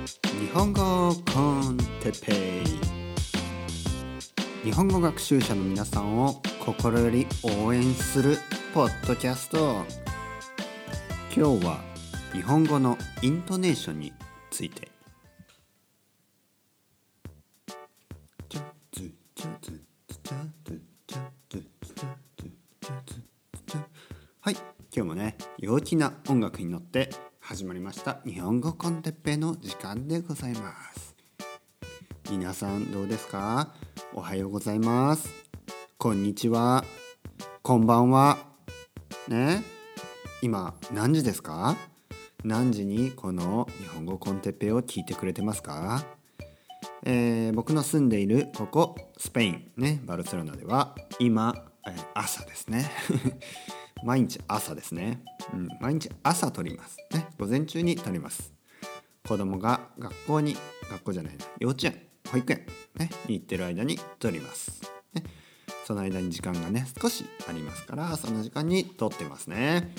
日本語コンテペイ。日本語学習者の皆さんを心より応援するポッドキャスト。今日は日本語のイントネーションについて。はい今日もね陽気な音楽に乗って始まりました。日本語コンテッペの時間でございます。皆さんどうですか？おはようございます。こんにちは。こんばんは。ね？今何時ですか？何時にこの日本語コンテッペを聞いてくれてますか？えー、僕の住んでいるここスペイン。ね？バルセロナでは今、えー、朝ですね。毎日朝ですね、うん、毎日朝撮りますね。午前中に撮ります。子供が学校に学校じゃないな幼稚園保育園、ね、に行ってる間に撮ります、ね、その間に時間がね少しありますからその時間に撮ってますね。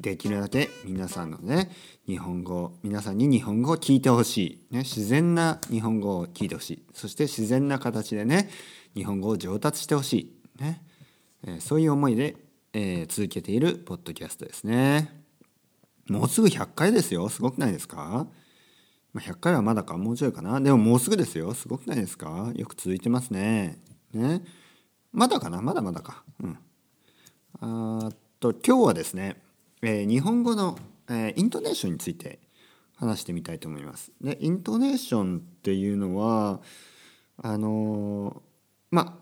できるだけ皆さんのね日本語皆さんに日本語を聞いてほしい、ね、自然な日本語を聞いてほしい。そして自然な形でね日本語を上達してほしい、ね。えー、そういう思いでえー、続けているポッドキャストですね。もうすぐ100回ですよ。すごくないですか、まあ、100回はまだか、もうちょいかな。でももうすぐですよ。すごくないですか？よく続いてますね。ね？まだかな？まだまだか。うん。あと、今日はですね、えー、日本語の、えー、イントネーションについて話してみたいと思います。で、イントネーションっていうのは、あの、まあ、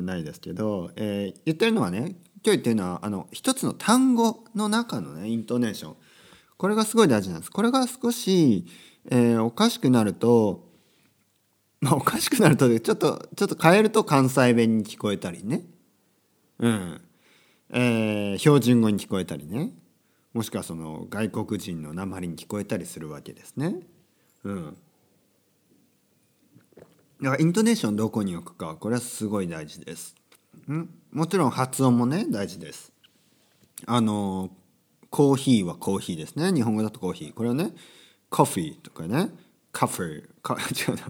ないですけど、えー、言ってるのはね今日言ってるのはあの一つの単語の中のねイントネーション。これがすごい大事なんです。これが少し、えー、おかしくなるとまあおかしくなるとちょっとちょっと変えると関西弁に聞こえたりね。うん。えー、標準語に聞こえたりね。もしくはその外国人の鉛に聞こえたりするわけですね。うん。だからイントネーションどこに置くかこれはすごい大事です。ん？もちろん発音もね大事です。あのコーヒーはコーヒーですね。日本語だとコーヒー。これはねコフィーとかね。カフェか 違うな。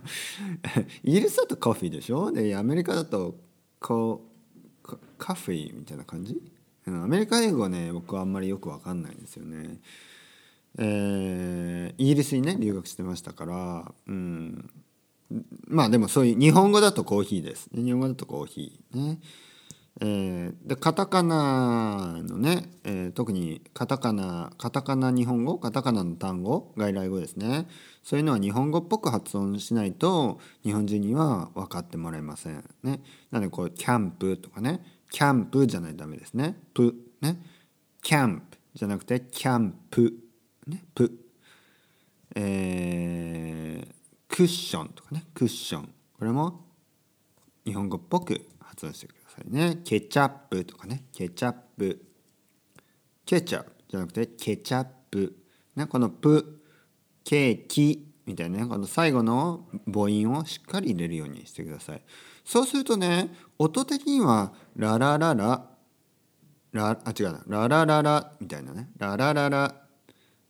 イギリスだとコフィーでしょ？でアメリカだとコカフェみたいな感じ？アメリカ英語はね僕はあんまりよく分かんないんですよね。えー、イギリスにね留学してましたから、うん、まあでもそういう日本語だとコーヒーです。日本語だとコーヒーね。えー、でカタカナのね、えー、特にカタカナカタカナ日本語カタカナの単語外来語ですね。そういうのは日本語っぽく発音しないと日本人には分かってもらえません。ね。なのでこうキャンプとかね。キャンプじゃないとダメですね。プ。ね。キャンプじゃなくてキャンプ。ね。プ。えークッションとかね。クッション。これも日本語っぽく発音してくださいね。ケチャップとかね。ケチャップ。ケチャップじゃなくてケチャップね。このプケーキみたいなね。この最後の母音をしっかり入れるようにしてください。そうするとね音的にはラララララあ違うな。ララララみたいなね。ララララ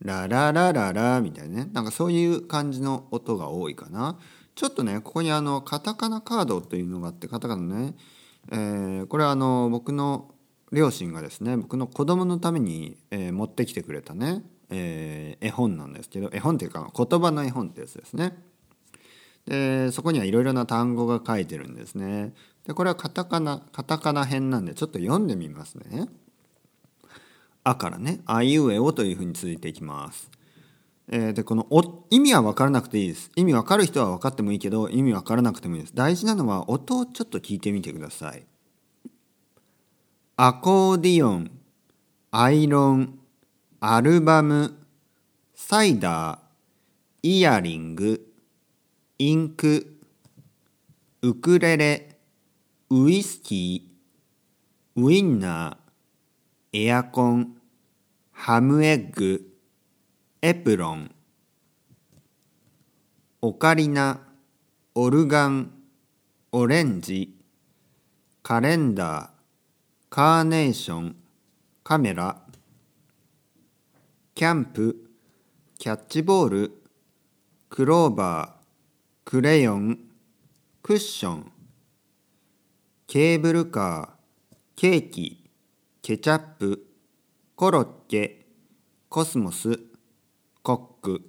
ラララララみたいなね。なんかそういう感じの音が多いかな。ちょっとねここにあのカタカナカードというのがあってカタカナね、えー、これはあの僕の両親がですね僕の子供のために、えー、持ってきてくれたね、えー、絵本なんですけど絵本っていうか言葉の絵本ってやつですね。でそこにはいろいろな単語が書いてるんですね。でこれはカタカナカタカナ編なんでちょっと読んでみますね。あからね、あいうえおというふうに続いていきます。え、で、このお意味は分からなくていいです。意味分かる人は分かってもいいけど、意味分からなくてもいいです。大事なのは音をちょっと聞いてみてください。アコーディオン、アイロン、アルバム、サイダー、イヤリング、インクウクレレウイスキーウインナーエアコンハムエッグエプロンオカリナオルガンオレンジカレンダーカーネーションカメラキャンプキャッチボールクローバークレヨンクッションケーブルカーケーキケチャップコロッケコスモスコック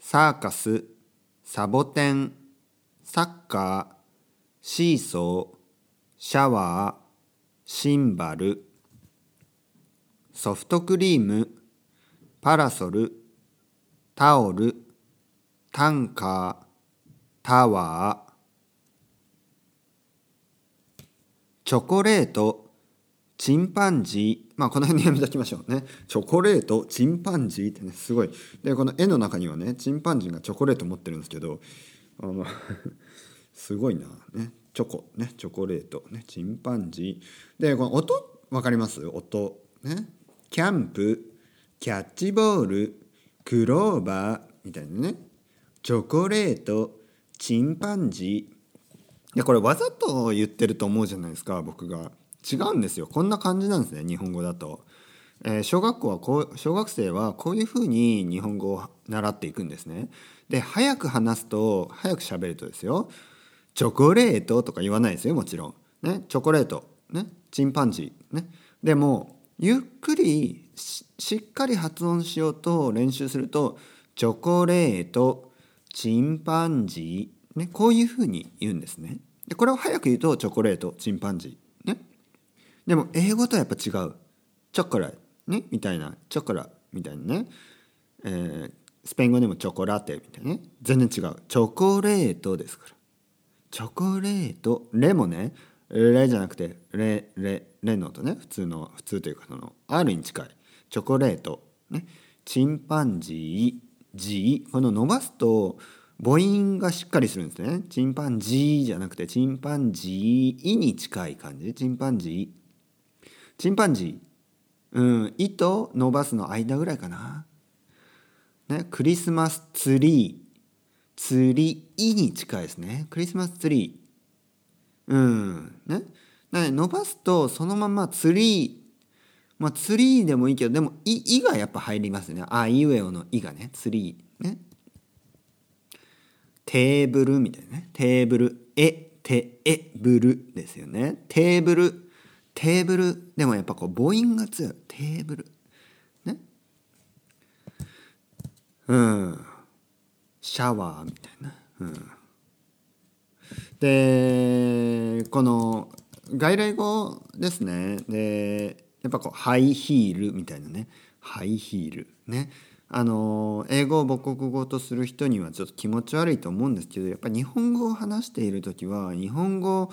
サーカスサボテンサッカーシーソーシャワーシンバルソフトクリームパラソルタオルタンカータワーチョコレートチンパンジー。まあこの辺にやめておきましょうね。チョコレート？チンパンジーってねすごい。でこの絵の中にはねチンパンジーがチョコレート持ってるんですけどあの すごいなね。チョコ。ねチョコレート。ねチンパンジー。でこの音？分かります？音。ね。キャンプ？キャッチボール？クローバー？みたいなね。チョコレート？チンパンジー？でこれわざと言ってると思うじゃないですか僕が。違うんですよ。こんな感じなんですね日本語だと、えー、小学校はこう小学生はこういうふうに日本語を習っていくんですね。で早く話すと早く喋るとですよ。チョコレートとか言わないですよもちろん。ねチョコレート。ねチンパンジー。ね。でもゆっくりしっかり発音しようと練習するとチョコレートチンパンジー、ね、こういうふうに言うんですね。でこれを早く言うとチョコレートチンパンジー。でも英語とはやっぱ違う。チョコラねみたいな。チョコラみたいなね、えー、スペイン語でもチョコラテみたいなね。全然違う。チョコレートですから。チョコレートレもね。レじゃなくてレレレのとね。普通の普通というかその R に近い。チョコレートね。チンパンジー G この伸ばすと母音がしっかりするんですね。チンパンジーじゃなくてチンパンジーに近い感じ。チンパンジーチンパンジーうん「い」と伸ばすの間ぐらいかなねクリスマスツリーツリーに近いですねクリスマスツリーうんね伸ばすとそのままツリーまあ、ツリーでもいいけど、でも、い、いがやっぱ入りますね。あいうえおのいがね、ツリー。ね。テーブルみたいなね。テーブル。え、て、え、ブルですよね。テーブル。テーブル。でもやっぱこう母音が強い。テーブル。ね。うん。シャワーみたいな。うん。で、この外来語ですね。で、やっぱこうハイヒールみたいなねハイヒールねあの英語を母国語とする人にはちょっと気持ち悪いと思うんですけどやっぱ日本語を話している時は日本語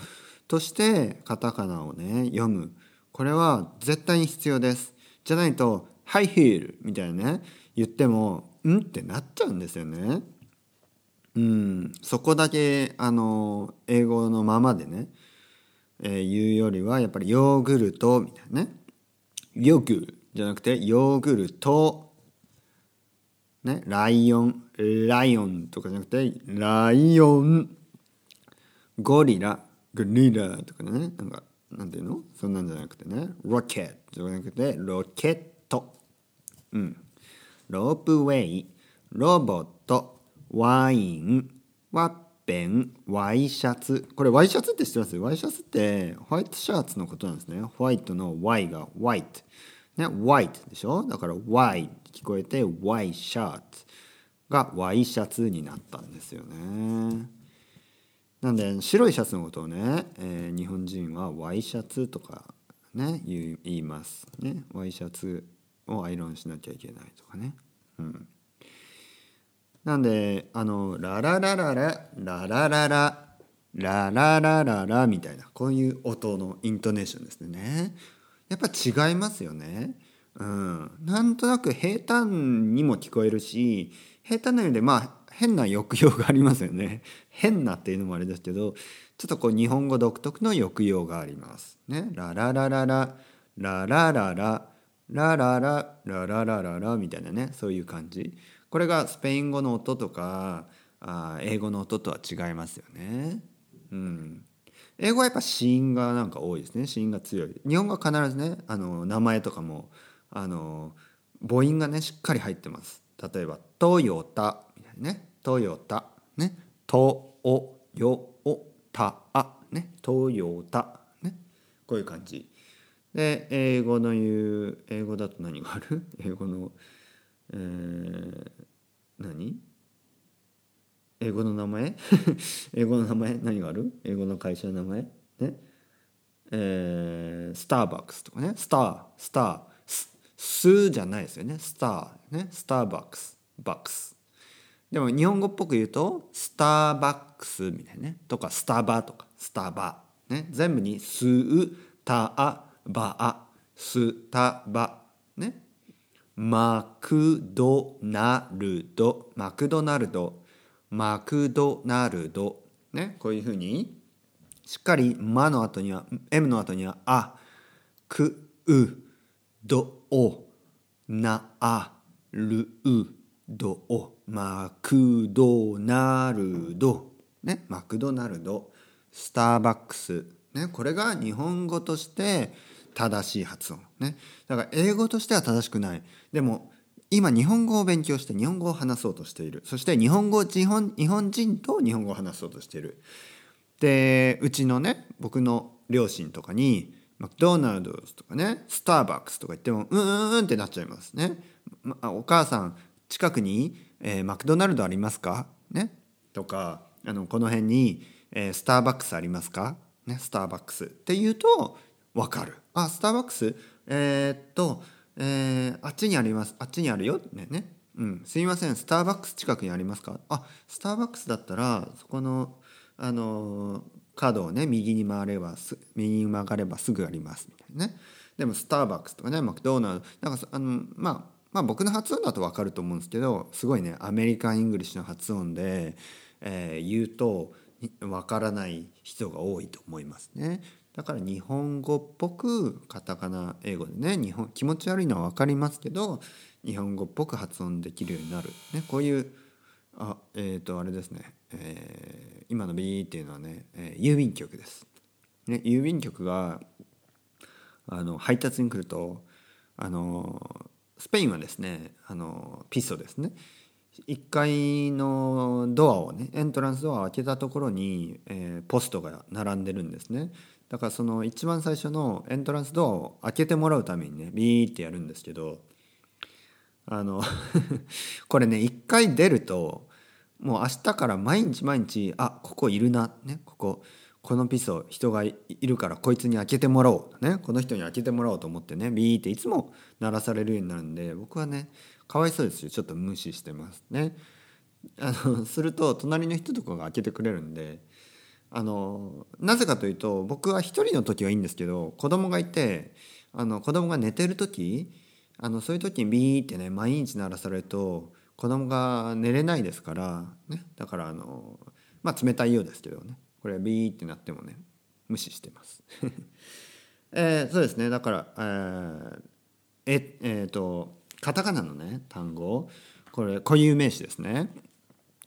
としてカタカナをね読む。これは絶対に必要です。じゃないと「ハイヒール」みたいなね言っても「ん?」ってなっちゃうんですよね。うん。そこだけあの英語のままでね、えー、言うよりはやっぱりヨーグルトみたいなね。ヨーグルじゃなくてヨーグルト。ねライオン。ライオンとかじゃなくてライオン。ゴリラ。グリラとかねなんかなんていうの？そんなんじゃなくてね。ロケットじゃなくてロケット。うん。ロープウェイ。ロボット。ワイン。ワッペン。ワイシャツ。これワイシャツって知ってます？ワイシャツってホワイトシャツのことなんですね。ホワイトの Y がホワイトね、white でしょ？だから Y 聞こえて Y シャツが Y シャツになったんですよね。なんで白いシャツのことをね、えー、日本人は Y シャツとかね言いますね。Y シャツをアイロンしなきゃいけないとかね。うん。なんであのララララララララララララララみたいなこういう音のイントネーションですね。やっぱ違いますよね。うん、なんとなく平坦にも聞こえるし平坦なようでまあ変な抑揚がありますよね。変なっていうのもあれですけどちょっとこう日本語独特の抑揚がありますね。ララララララララララララララララララみたいなね。そういう感じ。これがスペイン語の音とかあ英語の音とは違いますよね。うん。英語はやっぱ子音がなんか多いですね。子音が強い。日本語は必ずねあの名前とかもあの母音がねしっかり入ってます。例えば「トヨタ」みたいなね「トヨタ」ね「トオヨタア」ね「トヨタ」ね。こういう感じ。で英語の言う英語だと何がある？英語のえー、何？英語の名前？英語の名前？何がある？英語の会社の名前？ね。えー、スターバックスとかね。スタースター。ススじゃないですよね。スター。ね。スターバックス。バックス。でも日本語っぽく言うとスターバックスみたいなね。とかスタバとかスタバ。ね。全部にスータアバアスタバね。マクドナルド。マクドナルド。マクドナルド。ね。こういうふうにしっかり「マ」の後には「M」の後には「あ」「く」「う」「ど」「お」「な」「あ」「る」「う」「ど」「お」クドナルド。ねマクドナルド。スターバックス。ねこれが日本語として正しい発音。ねだから英語としては正しくない。でも今日本語を勉強して日本語を話そうとしている。そして日本語日本日本人と日本語を話そうとしている。でうちのね僕の両親とかにマクドナルドとかねスターバックスとか言ってもうんうんうんってなっちゃいますね、ま、お母さん近くに、えー、マクドナルドありますか？ね？とかあのこの辺に、えー、スターバックスありますか？ね？スターバックスって言うと分かる。あスターバックス？えー、っと、えー、あっちにあります。あっちにあるよ？ね？ね？うん、すいません。スターバックス近くにありますか？あスターバックスだったらそこのあの角をね右に回れば右に曲がればすぐあります。みたいなね？でもスターバックスとかねマクドーナルド。なんかあのまあまあ僕の発音だと分かると思うんですけどすごいね American English の発音で、えー、言うと分からない人が多いと思いますね。だから日本語っぽくカタカナ英語でね日本気持ち悪いのは分かりますけど日本語っぽく発音できるようになる、ね、こういうあえっ、ー、とあれですね、えー、今のビーっていうのはね、えー、郵便局です。ね、郵便局があの配達に来るとあのスペインはですねあのピソですね。1階のドアをねエントランスドアを開けたところに、えー、ポストが並んでるんですね。だからその一番最初のエントランスドアを開けてもらうためにねビーってやるんですけどあの これね一回出るともう明日から毎日毎日あここいるなねここ。このピソ人がいるからこいつに開けてもらおうね。この人に開けてもらおうと思ってね。ビーっていつも鳴らされるようになるんで僕はねかわいそうですよ。ちょっと無視してますね。あのすると隣の人とかが開けてくれるんであのなぜかというと僕は一人の時はいいんですけど子供がいてあの子供が寝てる時あのそういう時にビーってね毎日鳴らされると子供が寝れないですから、ね、だからあのまあ冷たいようですけどね。これビーってなってもね無視してます。えー、そうですね。だから、えー、ええー、とカタカナのね単語。これ固有名詞ですね。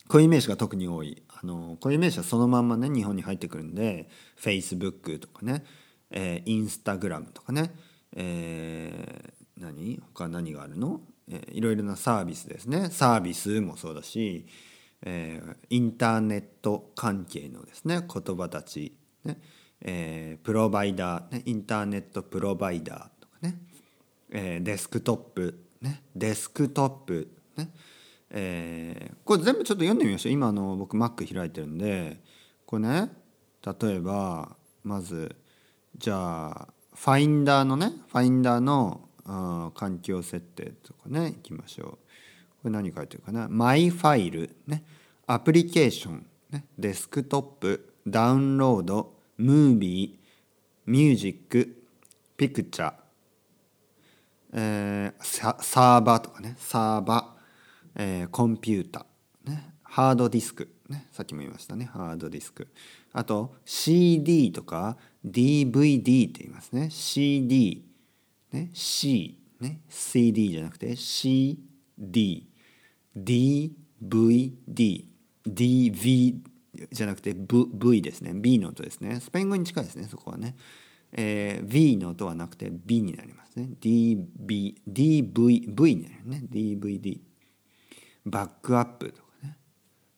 固有名詞が特に多い。あの固有名詞はそのまんまね日本に入ってくるんで Facebook とかね、えー、Instagram とかね、えー、何？他何があるの、えー、いろいろなサービスですね。サービスもそうだし、えー、インターネット関係のですね言葉たち、ねえー、プロバイダー、ね、インターネットプロバイダーとかね、えー、デスクトップね、デスクトップ、ねえ、これ全部ちょっと読んでみましょう。今の僕 Mac 開いてるんでこれね例えばまずじゃあファインダーのねファインダーのあ環境設定とかねいきましょう。これ何書いてるかな？マイファイルね。アプリケーション、ね、デスクトップ。ダウンロード。ムービー。ミュージック。ピクチャー。えー、サーバーとかね。サーバー、えー、コンピューター、ね、ハードディスク、ね、さっきも言いましたね。ハードディスク。あと CD とか DVD って言いますね。CD ね。C ね。CD じゃなくて CD DVD DV じゃなくて v, v ですね。B の音ですね。スペイン語に近いですねそこはね、えー、V の音はなくて B になりますね。DB DV V になるね。DVD バックアップとかね。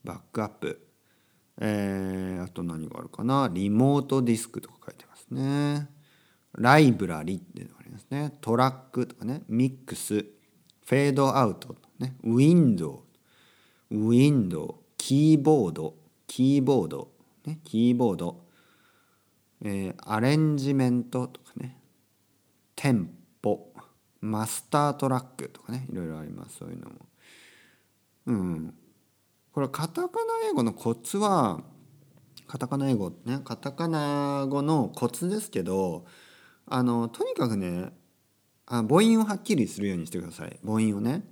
バックアップ。えー、あと何があるかな。リモートディスクとか書いてますね。ライブラリっていうのがありますね。トラックとかね。ミックス。フェードアウト、ね、ウィンドウウィンドウキーボードキーボード、ね、キーボード、えー、アレンジメントとかね。テンポマスタートラックとかね。いろいろありますそういうのも。うん。これカタカナ英語のコツはカタカナ英語ね。カタカナ語のコツですけどあのとにかくねあ母音をはっきりするようにしてください。母音をね「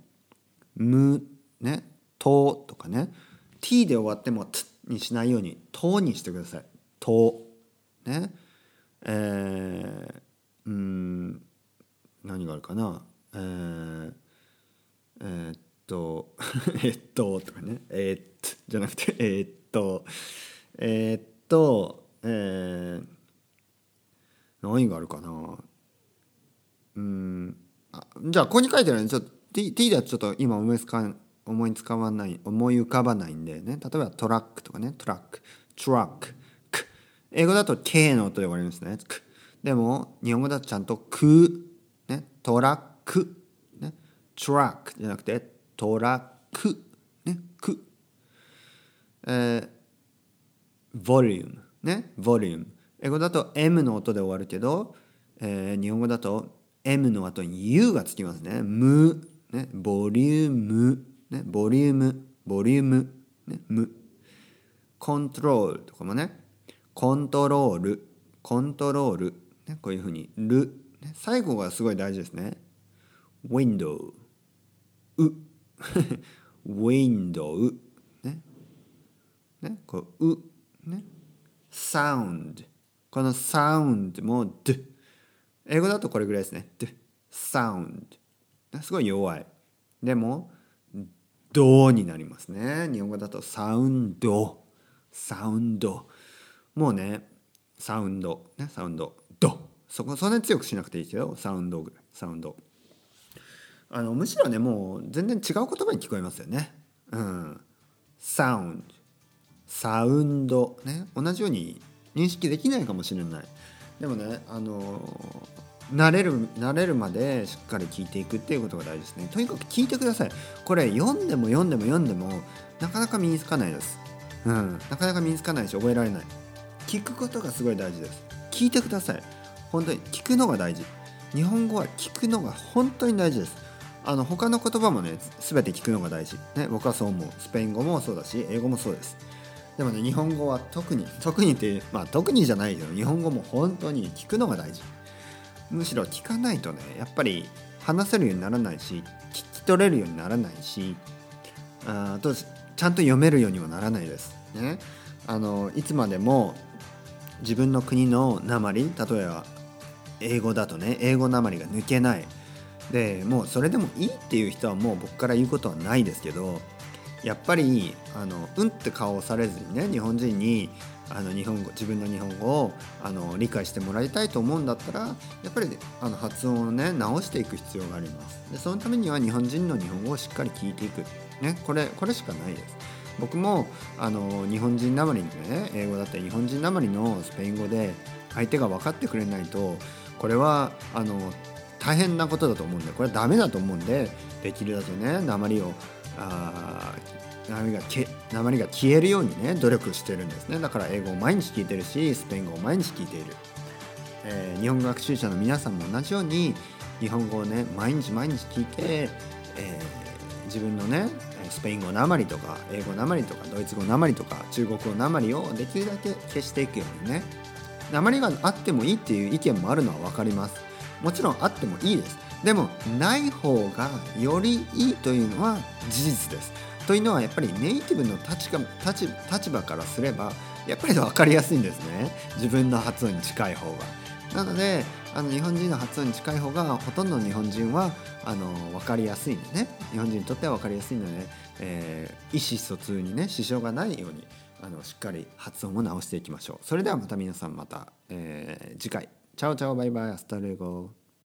む」ね「と」とかね「t」で終わっても「つ」にしないように「と」にしてください「と」ね。えー、うん何があるかな。えー、えー、っと えっととかね。えー、っとじゃなくてえー、っとえ、っとえー、何があるかな。うんあじゃあここに書いてあるちょっと T, T ではちょっと今思いつか思いつかわない思い浮かばないんでね。例えばトラックとかね。トラック。トラック英語だと K の音で終わりますね。でも日本語だとちゃんと「く」ね。トラック。ね。トラックじゃなくてトラック。ね。く。えー、ボリュームね。ボリューム英語だと M の音で終わるけど、えー、日本語だと M の後に U がつきますね。む、ね、ボリューム、ね、ボリューム、ボリューム、ね、む。コントロールとかもね、コントロール、コントロール、ね、こういうふうに、る、ね、最後がすごい大事ですね。window、う、window、ね、ね、こう、う、ね、sound、このサウンドも d 英語だとこれぐらいですね。d サウンドすごい弱い。でもドになりますね。日本語だとサウンド。サウンド。もうねサウンド。ねサウンド。ド。そこそんなに強くしなくていいですよ。サウンド。ぐらいサウンド。あのむしろねもう全然違う言葉に聞こえますよね。うん。サウンド。サウンド。ね同じように認識できないかもしれない。でもねあの慣れる慣れるまでしっかり聞いていくっていうことが大事ですね。とにかく聞いてください。これ読んでも読んでも読んでもなかなか身につかないです。うん。なかなか身につかないし覚えられない。聞くことがすごい大事です。聞いてください。本当に聞くのが大事。日本語は聞くのが本当に大事です。あの他の言葉もね全て聞くのが大事。ね僕はそう思う。スペイン語もそうだし英語もそうです。でもね日本語は特に特にってまあ特にじゃないけど日本語も本当に聞くのが大事。むしろ聞かないとねやっぱり話せるようにならないし聞き取れるようにならないしあとちゃんと読めるようにもならないです。ね。あのいつまでも自分の国の鉛例えば英語だとね英語鉛が抜けない。でもうそれでもいいっていう人はもう僕から言うことはないですけどやっぱりあのうんって顔をされずにね日本人にあの日本語自分の日本語をあの理解してもらいたいと思うんだったらやっぱりあの発音をね直していく必要があります。でそのためには日本人の日本語をしっかり聞いていく。ねこれこれしかないです。僕もあの日本人なまりのね英語だったり日本人なまりのスペイン語で相手が分かってくれないとこれはあの大変なことだと思うんでこれはダメだと思うんでできるだけね鉛をあ鉛がけ鉛が消えるようにね努力してるんですね。だから英語を毎日聞いてるしスペイン語を毎日聞いている、えー、日本語学習者の皆さんも同じように日本語をね毎日毎日聞いて、えー、自分のねスペイン語なまりとか英語なまりとかドイツ語なまりとか中国語なまりをできるだけ消していくようにね。なまりがあってもいいっていう意見もあるのは分かります。もちろんあってもいいです。でもない方がよりいいというのは事実です。というのはやっぱりネイティブの立場立立場からすればやっぱり分かりやすいんですね。自分の発音に近い方が。なのであの日本人の発音に近い方がほとんど日本人はあの分かりやすいんでね。日本人にとっては分かりやすいので、えー、意思疎通にね支障がないようにあのしっかり発音を直していきましょう。それではまた皆さんまた、えー、次回。 ciao ciao バイバイ。 hasta luego